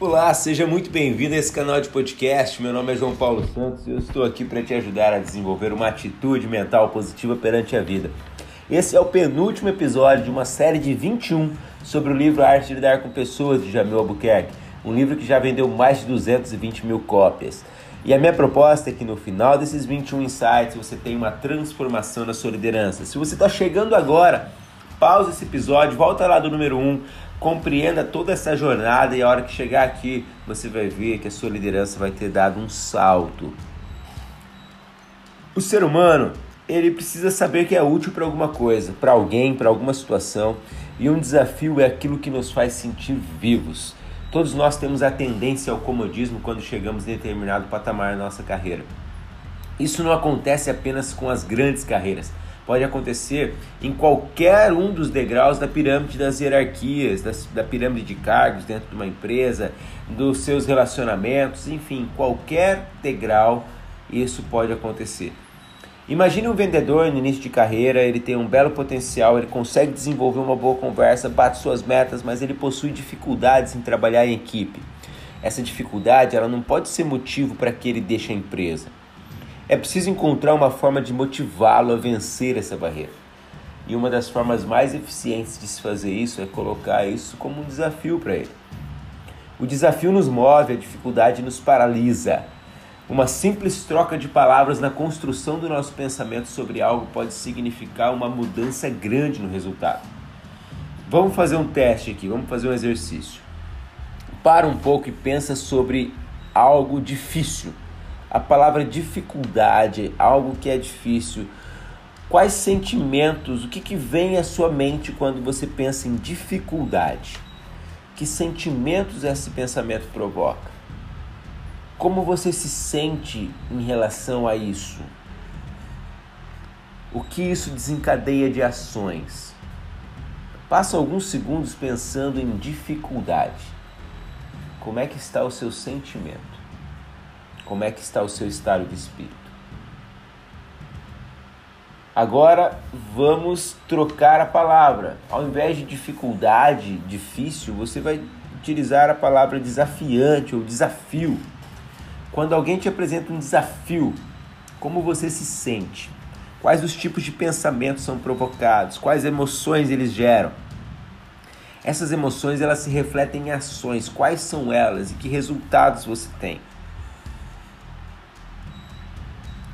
Olá, seja muito bem-vindo a esse canal de podcast. Meu nome é João Paulo Santos e eu estou aqui para te ajudar a desenvolver uma atitude mental positiva perante a vida. Esse é o penúltimo episódio de uma série de 21 sobre o livro Arte de Lidar com Pessoas de Jamil Albuquerque, um livro que já vendeu mais de 220 mil cópias. E a minha proposta é que no final desses 21 insights você tenha uma transformação na sua liderança. Se você está chegando agora, pausa esse episódio, volta lá do número 1, compreenda toda essa jornada e a hora que chegar aqui você vai ver que a sua liderança vai ter dado um salto. O ser humano ele precisa saber que é útil para alguma coisa, para alguém, para alguma situação, e um desafio é aquilo que nos faz sentir vivos. Todos nós temos a tendência ao comodismo quando chegamos em determinado patamar na nossa carreira. Isso não acontece apenas com as grandes carreiras. Pode acontecer em qualquer um dos degraus da pirâmide das hierarquias, da, da pirâmide de cargos dentro de uma empresa, dos seus relacionamentos, enfim, qualquer degrau isso pode acontecer. Imagine um vendedor no início de carreira, ele tem um belo potencial, ele consegue desenvolver uma boa conversa, bate suas metas, mas ele possui dificuldades em trabalhar em equipe. Essa dificuldade ela não pode ser motivo para que ele deixe a empresa. É preciso encontrar uma forma de motivá-lo a vencer essa barreira. E uma das formas mais eficientes de se fazer isso é colocar isso como um desafio para ele. O desafio nos move, a dificuldade nos paralisa. Uma simples troca de palavras na construção do nosso pensamento sobre algo pode significar uma mudança grande no resultado. Vamos fazer um teste aqui, vamos fazer um exercício. Para um pouco e pensa sobre algo difícil. A palavra dificuldade, algo que é difícil. Quais sentimentos, o que, que vem à sua mente quando você pensa em dificuldade? Que sentimentos esse pensamento provoca? Como você se sente em relação a isso? O que isso desencadeia de ações? Passa alguns segundos pensando em dificuldade. Como é que está o seu sentimento? Como é que está o seu estado de espírito? Agora vamos trocar a palavra. Ao invés de dificuldade, difícil, você vai utilizar a palavra desafiante ou desafio. Quando alguém te apresenta um desafio, como você se sente? Quais os tipos de pensamentos são provocados? Quais emoções eles geram? Essas emoções elas se refletem em ações. Quais são elas e que resultados você tem?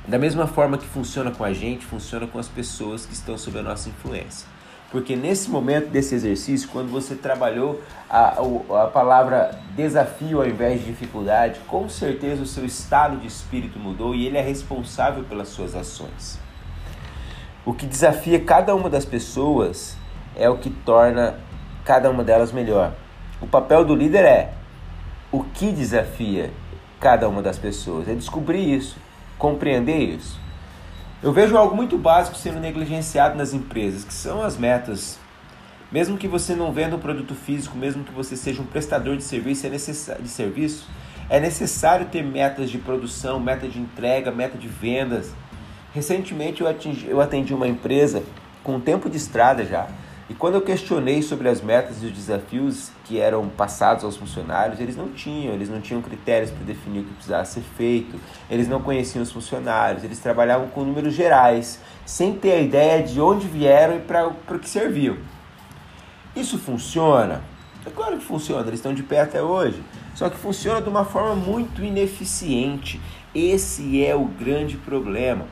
Da mesma forma que funciona com a gente, funciona com as pessoas que estão sob a nossa influência. Porque nesse momento desse exercício, quando você trabalhou a, a palavra desafio ao invés de dificuldade, com certeza o seu estado de espírito mudou e ele é responsável pelas suas ações. O que desafia cada uma das pessoas é o que torna cada uma delas melhor. O papel do líder é o que desafia cada uma das pessoas, é descobrir isso, compreender isso. Eu vejo algo muito básico sendo negligenciado nas empresas, que são as metas. Mesmo que você não venda um produto físico, mesmo que você seja um prestador de serviço, é necessário, de serviço, é necessário ter metas de produção, meta de entrega, meta de vendas. Recentemente eu, atingi, eu atendi uma empresa com tempo de estrada já, e quando eu questionei sobre as metas e os desafios que eram passados aos funcionários, eles não tinham, eles não tinham critérios para definir o que precisava ser feito, eles não conheciam os funcionários, eles trabalhavam com números gerais, sem ter a ideia de onde vieram e para o que serviam. Isso funciona? É claro que funciona, eles estão de pé até hoje. Só que funciona de uma forma muito ineficiente. Esse é o grande problema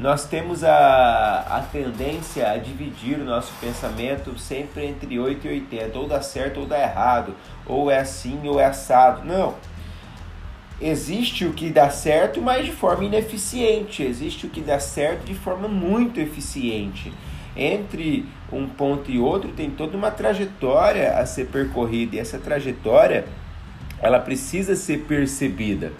nós temos a, a tendência a dividir o nosso pensamento sempre entre 8 e 80, ou dá certo ou dá errado, ou é assim ou é assado. Não. Existe o que dá certo, mas de forma ineficiente. Existe o que dá certo de forma muito eficiente. Entre um ponto e outro tem toda uma trajetória a ser percorrida, e essa trajetória ela precisa ser percebida.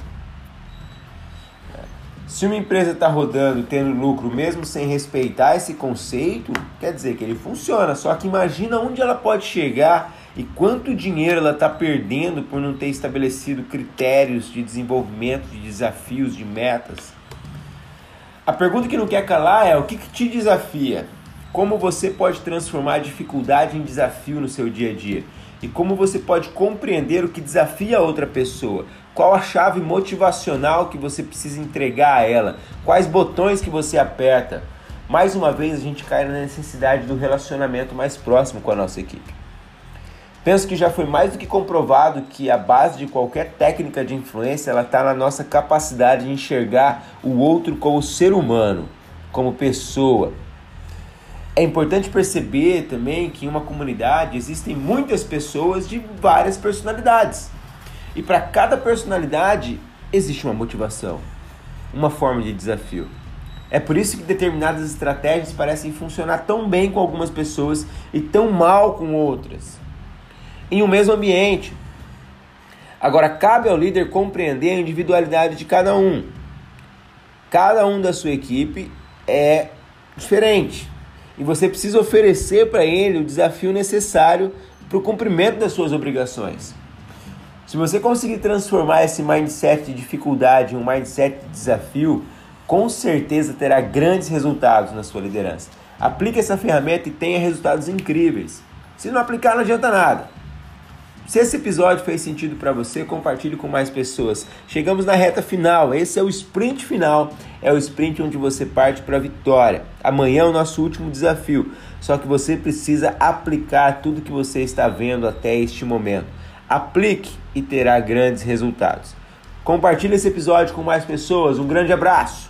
Se uma empresa está rodando, tendo lucro, mesmo sem respeitar esse conceito, quer dizer que ele funciona. Só que imagina onde ela pode chegar e quanto dinheiro ela está perdendo por não ter estabelecido critérios de desenvolvimento, de desafios, de metas. A pergunta que não quer calar é: o que, que te desafia? Como você pode transformar a dificuldade em desafio no seu dia a dia? E como você pode compreender o que desafia a outra pessoa. Qual a chave motivacional que você precisa entregar a ela? Quais botões que você aperta? Mais uma vez a gente cai na necessidade do relacionamento mais próximo com a nossa equipe. Penso que já foi mais do que comprovado que a base de qualquer técnica de influência ela está na nossa capacidade de enxergar o outro como ser humano, como pessoa. É importante perceber também que em uma comunidade existem muitas pessoas de várias personalidades. E para cada personalidade existe uma motivação, uma forma de desafio. É por isso que determinadas estratégias parecem funcionar tão bem com algumas pessoas e tão mal com outras em um mesmo ambiente. Agora, cabe ao líder compreender a individualidade de cada um. Cada um da sua equipe é diferente e você precisa oferecer para ele o desafio necessário para o cumprimento das suas obrigações. Se você conseguir transformar esse mindset de dificuldade em um mindset de desafio, com certeza terá grandes resultados na sua liderança. Aplique essa ferramenta e tenha resultados incríveis. Se não aplicar, não adianta nada. Se esse episódio fez sentido para você, compartilhe com mais pessoas. Chegamos na reta final. Esse é o sprint final. É o sprint onde você parte para a vitória. Amanhã é o nosso último desafio. Só que você precisa aplicar tudo que você está vendo até este momento. Aplique e terá grandes resultados. Compartilhe esse episódio com mais pessoas. Um grande abraço.